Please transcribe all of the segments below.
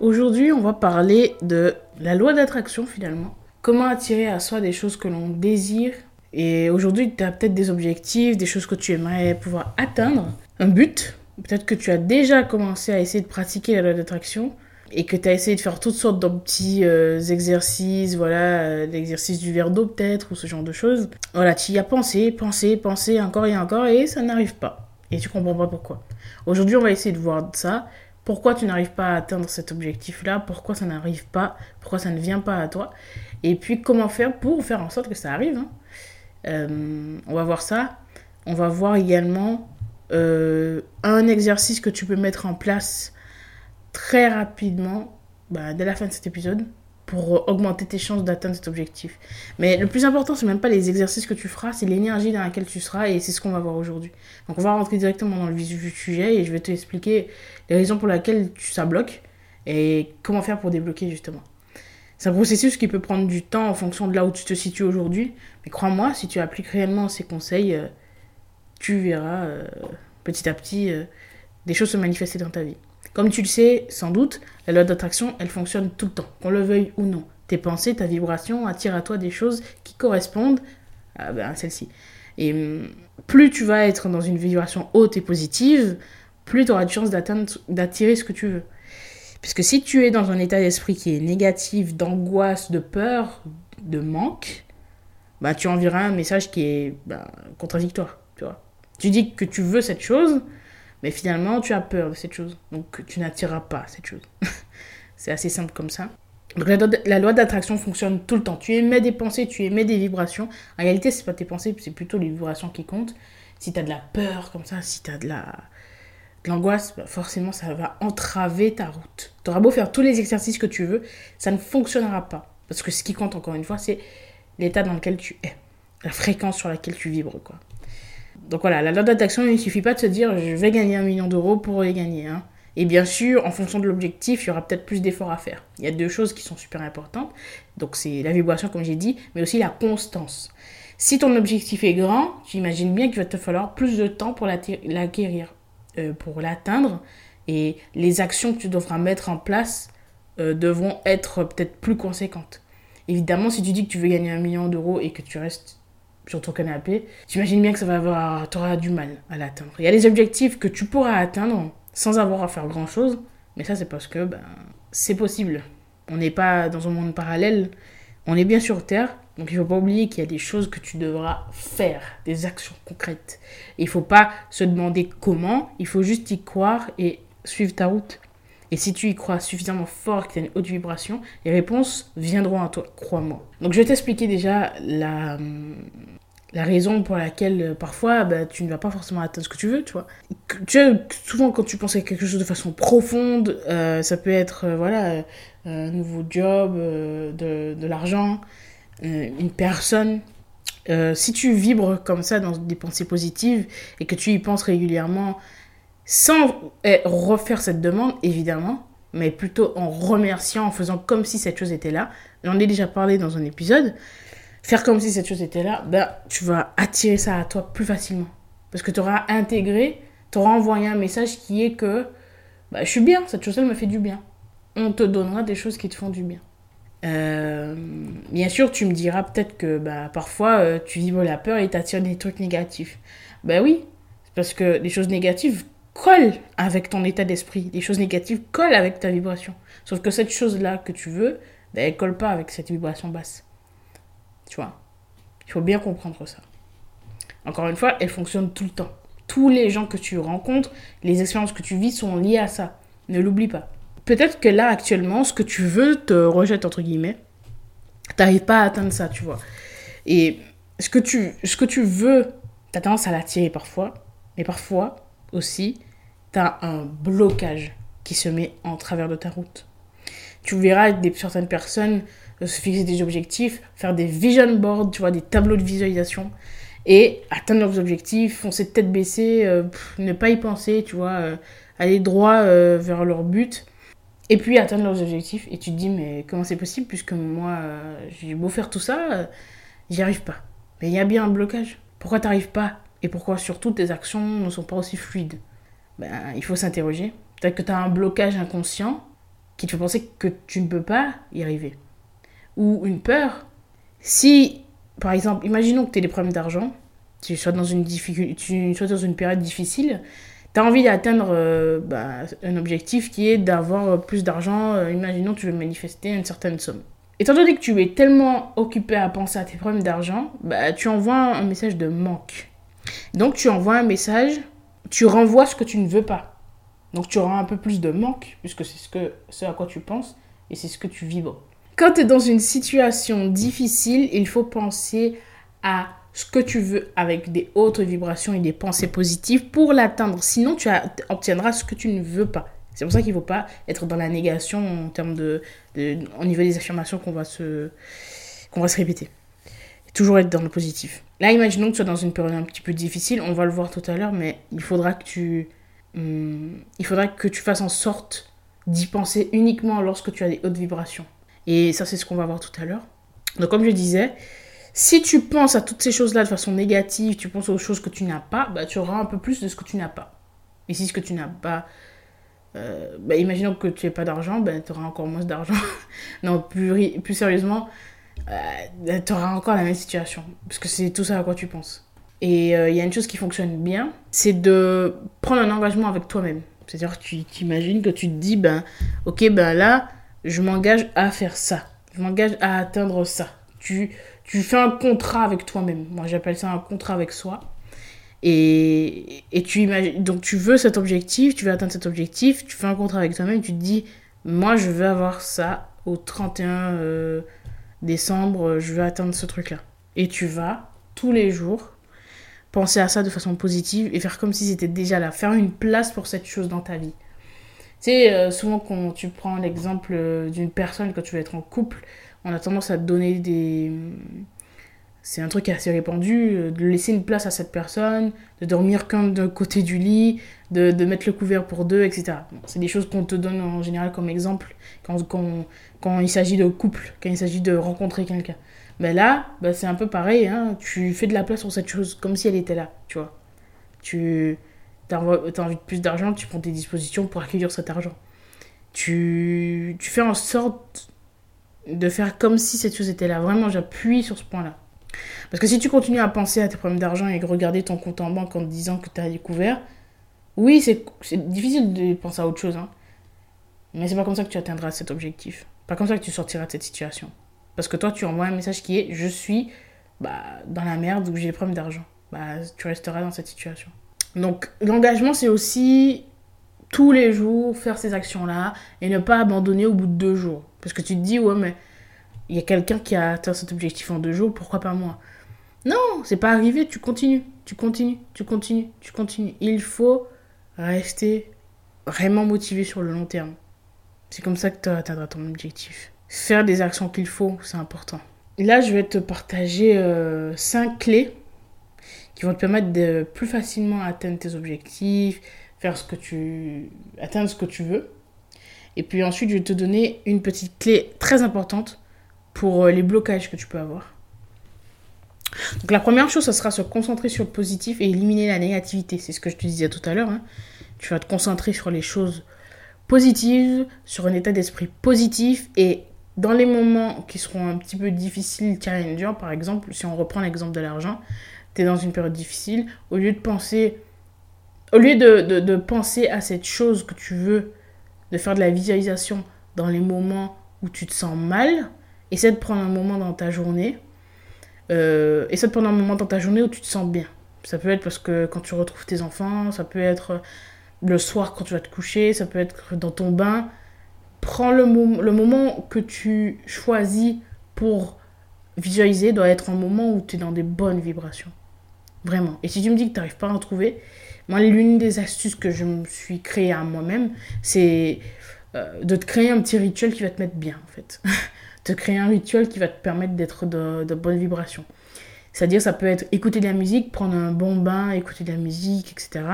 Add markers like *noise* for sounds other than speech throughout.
Aujourd'hui, on va parler de la loi d'attraction finalement. Comment attirer à soi des choses que l'on désire. Et aujourd'hui, tu as peut-être des objectifs, des choses que tu aimerais pouvoir atteindre, un but. Peut-être que tu as déjà commencé à essayer de pratiquer la loi d'attraction et que tu as essayé de faire toutes sortes de petits euh, exercices, voilà, euh, l'exercice du verre d'eau peut-être, ou ce genre de choses. Voilà, tu y as pensé, pensé, pensé encore et encore, et ça n'arrive pas. Et tu comprends pas pourquoi. Aujourd'hui, on va essayer de voir ça pourquoi tu n'arrives pas à atteindre cet objectif-là, pourquoi ça n'arrive pas, pourquoi ça ne vient pas à toi, et puis comment faire pour faire en sorte que ça arrive. Hein. Euh, on va voir ça. On va voir également euh, un exercice que tu peux mettre en place très rapidement bah, dès la fin de cet épisode pour augmenter tes chances d'atteindre cet objectif. Mais le plus important, c'est même pas les exercices que tu feras, c'est l'énergie dans laquelle tu seras et c'est ce qu'on va voir aujourd'hui. Donc on va rentrer directement dans le vif du sujet et je vais te expliquer les raisons pour lesquelles ça bloque et comment faire pour débloquer justement. C'est un processus qui peut prendre du temps en fonction de là où tu te situes aujourd'hui, mais crois-moi, si tu appliques réellement ces conseils, euh, tu verras euh, petit à petit euh, des choses se manifester dans ta vie. Comme tu le sais sans doute, la loi d'attraction, elle fonctionne tout le temps, qu'on le veuille ou non. Tes pensées, ta vibration attirent à toi des choses qui correspondent à, ben, celle-ci. Et hum, plus tu vas être dans une vibration haute et positive, plus tu auras de chances d'attirer ce que tu veux. Puisque si tu es dans un état d'esprit qui est négatif, d'angoisse, de peur, de manque, bah, tu enverras un message qui est ben, contradictoire. Tu, vois. tu dis que tu veux cette chose, mais finalement, tu as peur de cette chose. Donc, tu n'attireras pas cette chose. *laughs* c'est assez simple comme ça. Donc, la, loi d'attraction fonctionne tout le temps. Tu émets des pensées, tu émets des vibrations. En réalité, c'est pas tes pensées, c'est plutôt les vibrations qui comptent. Si tu as de la peur comme ça, si tu as de la l'angoisse, bah, forcément, ça va entraver ta route. Tu auras beau faire tous les exercices que tu veux, ça ne fonctionnera pas. Parce que ce qui compte, encore une fois, c'est l'état dans lequel tu es. La fréquence sur laquelle tu vibres, quoi. Donc voilà, la loi d'attraction, il ne suffit pas de se dire je vais gagner un million d'euros pour les gagner. Hein. Et bien sûr, en fonction de l'objectif, il y aura peut-être plus d'efforts à faire. Il y a deux choses qui sont super importantes. Donc c'est la vibration, comme j'ai dit, mais aussi la constance. Si ton objectif est grand, tu imagines bien qu'il va te falloir plus de temps pour l'acquérir, euh, pour l'atteindre. Et les actions que tu devras mettre en place euh, devront être peut-être plus conséquentes. Évidemment, si tu dis que tu veux gagner un million d'euros et que tu restes sur ton canapé, tu imagines bien que ça va avoir, auras du mal à l'atteindre. Il y a des objectifs que tu pourras atteindre sans avoir à faire grand chose, mais ça c'est parce que ben, c'est possible. On n'est pas dans un monde parallèle, on est bien sur Terre, donc il ne faut pas oublier qu'il y a des choses que tu devras faire, des actions concrètes. Il ne faut pas se demander comment, il faut juste y croire et suivre ta route. Et si tu y crois suffisamment fort que tu as une haute vibration, les réponses viendront à toi, crois-moi. Donc je vais t'expliquer déjà la, la raison pour laquelle euh, parfois bah, tu ne vas pas forcément atteindre ce que tu veux, tu vois. Tu souvent quand tu penses à quelque chose de façon profonde, euh, ça peut être euh, voilà un nouveau job, de, de l'argent, une personne. si tu vibres comme ça dans des pensées positives et que tu y penses régulièrement, sans eh, refaire cette demande, évidemment, mais plutôt en remerciant, en faisant comme si cette chose était là. J'en ai déjà parlé dans un épisode faire comme si cette chose était là, ben, tu vas attirer ça à toi plus facilement. Parce que tu auras intégré, tu auras envoyé un message qui est que ben, je suis bien, cette chose-là me fait du bien. On te donnera des choses qui te font du bien. Euh, bien sûr, tu me diras peut-être que ben, parfois euh, tu vibres la peur et t'attires des trucs négatifs. Ben oui, parce que les choses négatives collent avec ton état d'esprit. Les choses négatives collent avec ta vibration. Sauf que cette chose-là que tu veux, ben, elle colle pas avec cette vibration basse. Tu vois Il faut bien comprendre ça. Encore une fois, elle fonctionne tout le temps. Tous les gens que tu rencontres, les expériences que tu vis sont liées à ça. Ne l'oublie pas. Peut-être que là, actuellement, ce que tu veux te rejette, entre guillemets. T'arrives pas à atteindre ça, tu vois. Et ce que tu, ce que tu veux, t'as tendance à l'attirer parfois. Mais parfois aussi, t'as un blocage qui se met en travers de ta route. Tu verras des, certaines personnes se fixer des objectifs, faire des vision boards, tu vois, des tableaux de visualisation et atteindre leurs objectifs, foncer tête baissée, euh, ne pas y penser, tu vois, euh, aller droit euh, vers leur but et puis atteindre leurs objectifs. Et tu te dis, mais comment c'est possible puisque moi, j'ai beau faire tout ça, j'y arrive pas. Mais il y a bien un blocage. Pourquoi t'arrives pas? Et pourquoi surtout tes actions ne sont pas aussi fluides? Ben, Il faut s'interroger. Peut-être que tu as un blocage inconscient qui te fait penser que tu ne peux pas y arriver. Ou une peur. Si, par exemple, imaginons que tu aies des problèmes d'argent, tu sois dans une, tu sois dans une période difficile, tu as envie d'atteindre euh, bah, un objectif qui est d'avoir plus d'argent. Euh, imaginons tu veux manifester une certaine somme. Étant donné que tu es tellement occupé à penser à tes problèmes d'argent, bah, tu envoies un message de manque. Donc tu envoies un message, tu renvoies ce que tu ne veux pas. Donc tu auras un peu plus de manque, puisque c'est ce, que, ce à quoi tu penses et c'est ce que tu vibres. Quand tu es dans une situation difficile, il faut penser à ce que tu veux avec des hautes vibrations et des pensées positives pour l'atteindre. Sinon, tu obtiendras ce que tu ne veux pas. C'est pour ça qu'il ne faut pas être dans la négation en termes de, au niveau des affirmations qu'on va se va se répéter. toujours être dans le positif. Là, imaginons que tu sois dans une période un petit peu difficile, on va le voir tout à l'heure, mais il faudra que tu hum, il faudra que tu fasses en sorte d'y penser uniquement lorsque tu as des hautes vibrations. Et ça, c'est ce qu'on va voir tout à l'heure. Donc, comme je disais, si tu penses à toutes ces choses-là de façon négative, tu penses aux choses que tu n'as pas, bah, tu auras un peu plus de ce que tu n'as pas. Et si ce que tu n'as pas, euh, bah, imaginons que tu n'aies pas d'argent, bah, tu auras encore moins d'argent. *laughs* non, plus, plus sérieusement, euh, tu auras encore la même situation. Parce que c'est tout ça à quoi tu penses. Et euh, il y a une chose qui fonctionne bien, c'est de prendre un engagement avec toi-même. C'est-à-dire tu t'imagines que tu te dis, ben, ok, ben là, je m'engage à faire ça. Je m'engage à atteindre ça. Tu, tu fais un contrat avec toi-même. Moi, j'appelle ça un contrat avec soi. Et, et tu imagines, donc tu veux cet objectif, tu veux atteindre cet objectif, tu fais un contrat avec toi-même, tu te dis, moi, je veux avoir ça au 31 euh, décembre, je veux atteindre ce truc-là. Et tu vas, tous les jours, penser à ça de façon positive et faire comme si c'était déjà là. Faire une place pour cette chose dans ta vie. Tu sais, euh, souvent quand tu prends l'exemple euh, d'une personne, quand tu veux être en couple, on a tendance à te donner des... C'est un truc assez répandu, euh, de laisser une place à cette personne, de dormir qu'un d'un côté du lit, de, de, mettre le couvert pour deux, etc. c'est des choses qu'on te donne en général comme exemple quand, quand, quand il s'agit de couple, quand il s'agit de rencontrer quelqu'un. Mais là, bah, c'est un peu pareil, hein. tu fais de la place pour cette chose comme si elle était là, tu vois. Tu tu as envie de plus d'argent, tu prends tes dispositions pour accueillir cet argent. Tu, tu fais en sorte de faire comme si cette chose était là. Vraiment, j'appuie sur ce point-là. Parce que si tu continues à penser à tes problèmes d'argent et regarder ton compte en banque en te disant que tu as découvert, oui, c'est difficile de penser à autre chose. Hein. Mais c'est pas comme ça que tu atteindras cet objectif. Pas comme ça que tu sortiras de cette situation. Parce que toi, tu envoies un message qui est je suis bah, dans la merde ou j'ai des problèmes d'argent. Bah, tu resteras dans cette situation. Donc l'engagement, c'est aussi tous les jours faire ces actions-là et ne pas abandonner au bout de deux jours. Parce que tu te dis, ouais, mais il y a quelqu'un qui a atteint cet objectif en deux jours, pourquoi pas moi? Non, c'est pas arrivé, tu continues, tu continues, tu continues, tu continues. Il faut rester vraiment motivé sur le long terme. C'est comme ça que tu atteindras ton objectif. Faire des actions qu'il faut, c'est important. Là, je vais te partager euh, cinq clés qui vont te permettre de plus facilement atteindre tes objectifs, faire ce que tu atteindre ce que tu veux. Et puis ensuite, je vais te donner une petite clé très importante pour euh, les blocages que tu peux avoir. Donc la première chose, ce sera se concentrer sur le positif et éliminer la négativité. C'est ce que je te disais tout à l'heure. Hein. Tu vas te concentrer sur les choses positives, sur un état d'esprit positif et dans les moments qui seront un petit peu difficiles, challengeants, par exemple, si on reprend l'exemple de l'argent, tu es dans une période difficile, au lieu de penser, au lieu de, de, penser à cette chose que tu veux, de faire de la visualisation dans les moments où tu te sens mal, essaie de prendre un moment dans ta journée, euh, essaie de prendre un moment dans ta journée où tu te sens bien. Ça peut être parce que quand tu retrouves tes enfants, ça peut être le soir quand tu vas te coucher, ça peut être dans ton bain. Prends le, le moment que tu choisis pour visualiser doit être un moment où tu es dans des bonnes vibrations Vraiment. Et si tu me dis que tu n'arrives pas à en trouver, moi, l'une des astuces que je me suis créée à moi-même, c'est euh, de te créer un petit rituel qui va te mettre bien, en fait. *laughs* te créer un rituel qui va te permettre d'être de, de bonnes vibrations. C'est-à-dire, ça peut être écouter de la musique, prendre un bon bain, écouter de la musique, etc.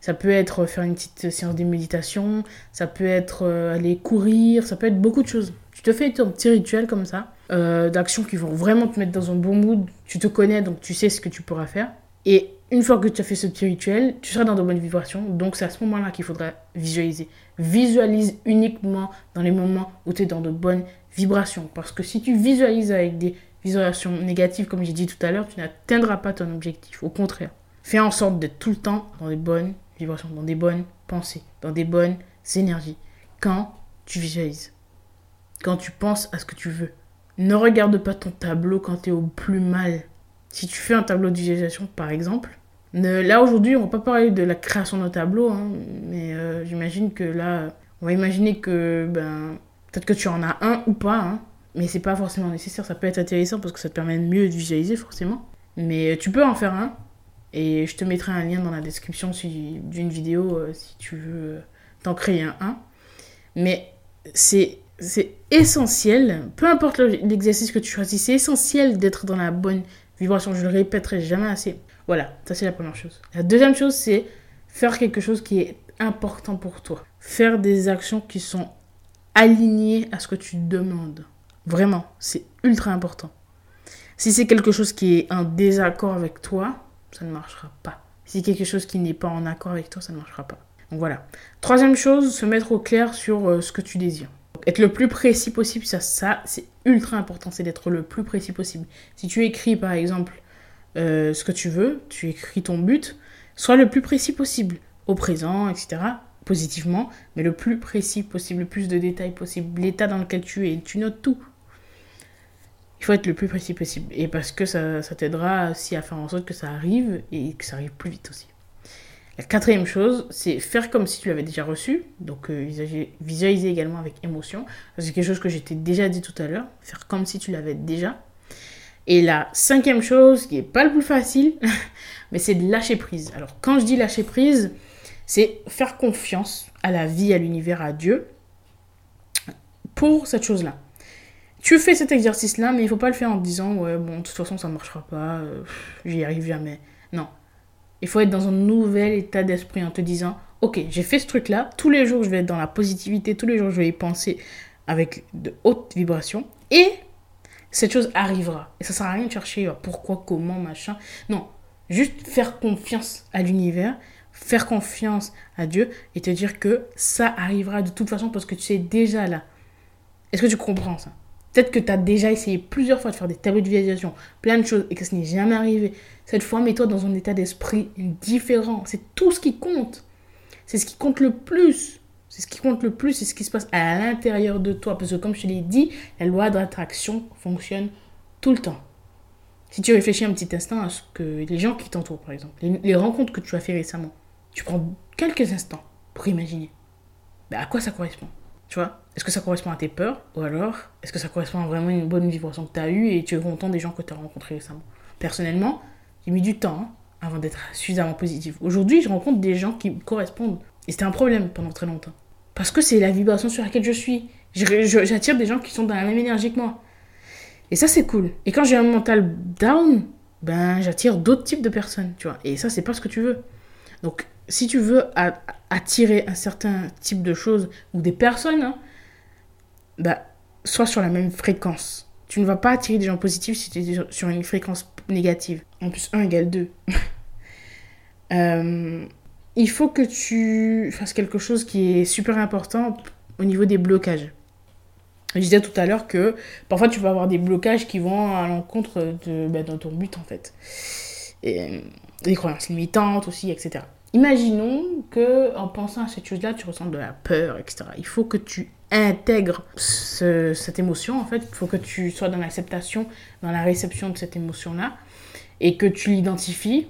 Ça peut être faire une petite séance de méditation, ça peut être euh, aller courir, ça peut être beaucoup de choses. Tu te fais un petit rituel comme ça, euh, d'actions qui vont vraiment te mettre dans un bon mood. Tu te connais, donc tu sais ce que tu pourras faire. Et une fois que tu as fait ce petit rituel, tu seras dans de bonnes vibrations. Donc c'est à ce moment-là qu'il faudra visualiser. Visualise uniquement dans les moments où tu es dans de bonnes vibrations. Parce que si tu visualises avec des visualisation négative, comme j'ai dit tout à l'heure, tu n'atteindras pas ton objectif. Au contraire, fais en sorte d'être tout le temps dans des bonnes vibrations, dans des bonnes pensées, dans des bonnes énergies. Quand tu visualises, quand tu penses à ce que tu veux. Ne regarde pas ton tableau quand tu es au plus mal. Si tu fais un tableau de visualisation, par exemple, là aujourd'hui, on va pas parler de la création d'un tableau, hein, mais euh, j'imagine que là, on va imaginer que ben, peut-être que tu en as un ou pas, hein, mais c'est pas forcément nécessaire. Ça peut être intéressant parce que ça te permet de mieux visualiser, forcément. Mais tu peux en faire un. Et je te mettrai un lien dans la description d'une vidéo euh, si tu veux euh, t'en créer un. un. Mais c'est essentiel, peu importe l'exercice que tu choisis, c'est essentiel d'être dans la bonne vibration. Je le répéterai jamais assez. Voilà, ça c'est la première chose. La deuxième chose, c'est faire quelque chose qui est important pour toi. Faire des actions qui sont alignées à ce que tu demandes. Vraiment, c'est ultra important. Si c'est quelque chose qui est en désaccord avec toi, ça ne marchera pas. Si c'est quelque chose qui n'est pas en accord avec toi, ça ne marchera pas. Donc voilà. Troisième chose, se mettre au clair sur euh, ce que tu désires. Être le plus précis possible, ça, c'est ultra important, c'est d'être le plus précis possible. Si tu écris par exemple euh, ce que tu veux, tu écris ton but, sois le plus précis possible, au présent, etc positivement, mais le plus précis possible, le plus de détails possible, l'état dans lequel tu es. Tu notes tout il faut être le plus précis possible. Et parce que ça, ça t'aidera aussi à faire en sorte que ça arrive et que ça arrive plus vite aussi. La quatrième chose, c'est faire comme si tu l'avais déjà reçu. Donc euh, visualiser, également avec émotion. C'est quelque chose que j'étais déjà dit tout à l'heure. Faire comme si tu l'avais déjà. Et la cinquième chose, qui n'est pas le plus facile, *laughs* mais c'est de lâcher prise. Alors quand je dis lâcher prise, c'est faire confiance à la vie, à l'univers, à Dieu pour cette chose-là tu fais cet exercice-là, mais il faut pas le faire en disant, ouais, bon, de toute façon, ça ne marchera pas, euh, j'y arrive jamais. Non. Il faut être dans un nouvel état d'esprit en te disant, ok, j'ai fait ce truc-là, tous les jours, je vais être dans la positivité, tous les jours, je vais y penser avec de hautes vibrations, et cette chose arrivera. Et ça sert à rien de chercher pourquoi, comment, machin. Non. Juste faire confiance à l'univers, faire confiance à Dieu et te dire que ça arrivera de toute façon parce que tu sais déjà là. Est-ce que tu comprends ça? Peut-être que tu as déjà essayé plusieurs fois de faire des tableaux de visualisation, plein de choses, et que ce n'est jamais arrivé. Cette fois, mets-toi dans un état d'esprit différent. C'est tout ce qui compte. C'est ce qui compte le plus. C'est ce qui compte le plus, c'est ce qui se passe à l'intérieur de toi. Parce que comme je l'ai dit, la loi d'attraction fonctionne tout le temps. Si tu réfléchis un petit instant à ce que les gens qui t'entourent, par exemple, les, rencontres que tu as fait récemment, tu prends quelques instants pour imaginer ben, à quoi ça correspond? Tu vois Est-ce que ça correspond à tes peurs Ou alors, est-ce que ça correspond à vraiment une bonne vibration que tu as eue et tu es content des gens que tu as rencontrés récemment? Personnellement, j'ai mis du temps hein, avant d'être suffisamment positif. Aujourd'hui, je rencontre des gens qui me correspondent. Et c'était un problème pendant très longtemps. Parce que c'est la vibration sur laquelle je suis. J'attire des gens qui sont dans la même énergie que moi. Et ça, c'est cool. Et quand j'ai un mental down, ben, j'attire d'autres types de personnes, tu vois. Et ça, c'est pas ce que tu veux. Donc, si tu veux attirer un certain type de choses ou des personnes, hein, bah, sois sur la même fréquence. Tu ne vas pas attirer des gens positifs si tu es sur une fréquence négative. En plus, 1 égale 2. *laughs* Euh, il faut que tu fasses quelque chose qui est super important au niveau des blocages. Je disais tout à l'heure que parfois tu peux avoir des blocages qui vont à l'encontre de, bah, ton but en fait. Et des croyances limitantes aussi, etc. Imaginons que en pensant à cette chose-là, tu ressens de la peur, etc. Il faut que tu intègres cette émotion, en fait. Il faut que tu sois dans l'acceptation, dans la réception de cette émotion-là, et que tu l'identifies,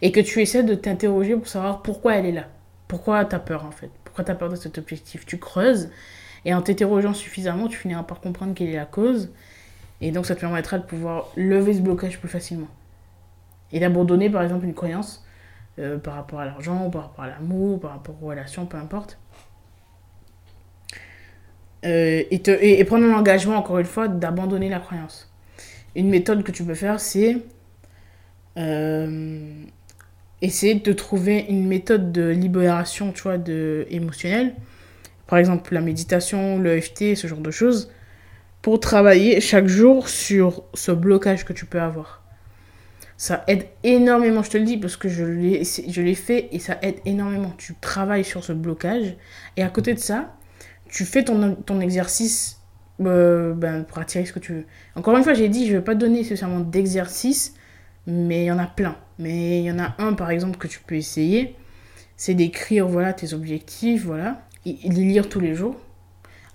et que tu essaies de t'interroger pour savoir pourquoi elle est là. Pourquoi tu as peur, en fait? Pourquoi tu as peur de cet objectif? Tu creuses, et en t'interrogeant suffisamment, tu finiras par comprendre quelle est la cause, et donc ça te permettra de pouvoir lever ce blocage plus facilement. Et d'abandonner par exemple une croyance euh, par rapport à l'argent, par rapport à l'amour, par rapport aux relations, peu importe. Euh, et, te, et, prendre l'engagement, encore une fois, d'abandonner la croyance. Une méthode que tu peux faire, c'est euh, essayer de trouver une méthode de libération, tu de, émotionnelle. Par exemple, la méditation, le FT, ce genre de choses. Pour travailler chaque jour sur ce blocage que tu peux avoir. Ça aide énormément, je te le dis, parce que je l'ai fait et ça aide énormément. Tu travailles sur ce blocage. Et à côté de ça, tu fais ton, ton exercice euh, ben, pour attirer ce que tu veux. Encore une fois, j'ai dit, je ne vais pas donner spécialement d'exercice, mais il y en a plein. Mais il y en a un, par exemple, que tu peux essayer. C'est d'écrire voilà, tes objectifs, voilà, et, les lire tous les jours,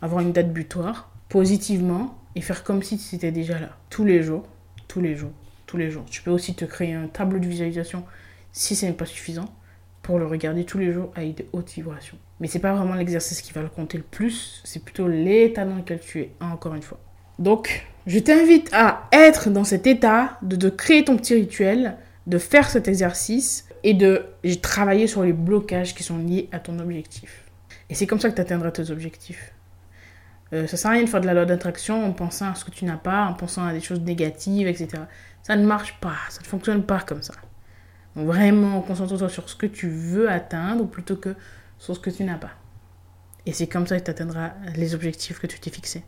avoir une date butoir, positivement, et faire comme si c'était déjà là. Tous les jours, tous les jours, tous les jours. Tu peux aussi te créer un tableau de visualisation si ce n'est pas suffisant pour le regarder tous les jours avec de hautes vibrations. Mais c'est pas vraiment l'exercice qui va le compter le plus, c'est plutôt l'état dans lequel tu es, encore une fois. Donc, je t'invite à être dans cet état, de, de créer ton petit rituel, de faire cet exercice et de travailler sur les blocages qui sont liés à ton objectif. Et c'est comme ça que tu atteindras tes objectifs. Euh, ça sert à rien de faire de la loi d'attraction en pensant à ce que tu n'as pas, en pensant à des choses négatives, etc. Ça ne marche pas, ça ne fonctionne pas comme ça. Vraiment, concentre-toi sur ce que tu veux atteindre plutôt que sur ce que tu n'as pas. Et c'est comme ça que tu atteindras les objectifs que tu t'es fixés.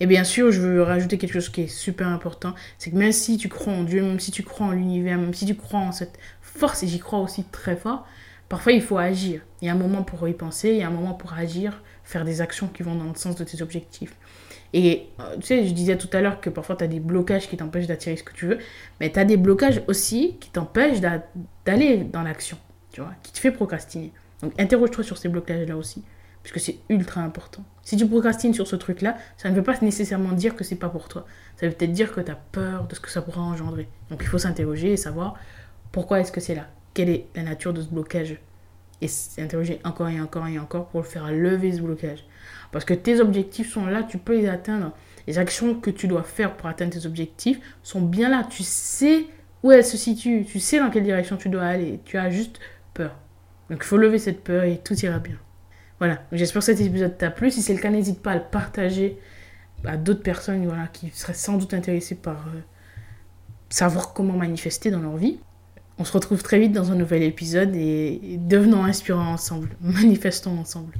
Et bien sûr, je veux rajouter quelque chose qui est super important, c'est que même si tu crois en Dieu, même si tu crois en l'univers, même si tu crois en cette force, et j'y crois aussi très fort, parfois il faut agir. Il y a un moment pour y penser, il y a un moment pour agir, faire des actions qui vont dans le sens de tes objectifs. Et euh, tu sais, je disais tout à l'heure que parfois tu as des blocages qui t'empêchent d'attirer ce que tu veux, mais tu as des blocages aussi qui t'empêchent d'aller dans l'action, tu vois, qui te fait procrastiner. Donc interroge-toi sur ces blocages-là aussi, puisque c'est ultra important. Si tu procrastines sur ce truc-là, ça ne veut pas nécessairement dire que c'est pas pour toi. Ça veut peut-être dire que tu as peur de ce que ça pourra engendrer. Donc il faut s'interroger et savoir pourquoi est-ce que c'est là Quelle est la nature de ce blocage Et s'interroger encore et encore et encore pour le faire lever ce blocage. Parce que tes objectifs sont là, tu peux les atteindre. Les actions que tu dois faire pour atteindre tes objectifs sont bien là. Tu sais où elles se situent. Tu sais dans quelle direction tu dois aller. Tu as juste peur. Donc il faut lever cette peur et tout ira bien. Voilà, j'espère que cet épisode t'a plu. Si c'est le cas, n'hésite pas à le partager à d'autres personnes qui seraient sans doute intéressées par euh, savoir comment manifester dans leur vie. On se retrouve très vite dans un nouvel épisode et devenons inspirants ensemble, *laughs* manifestons ensemble.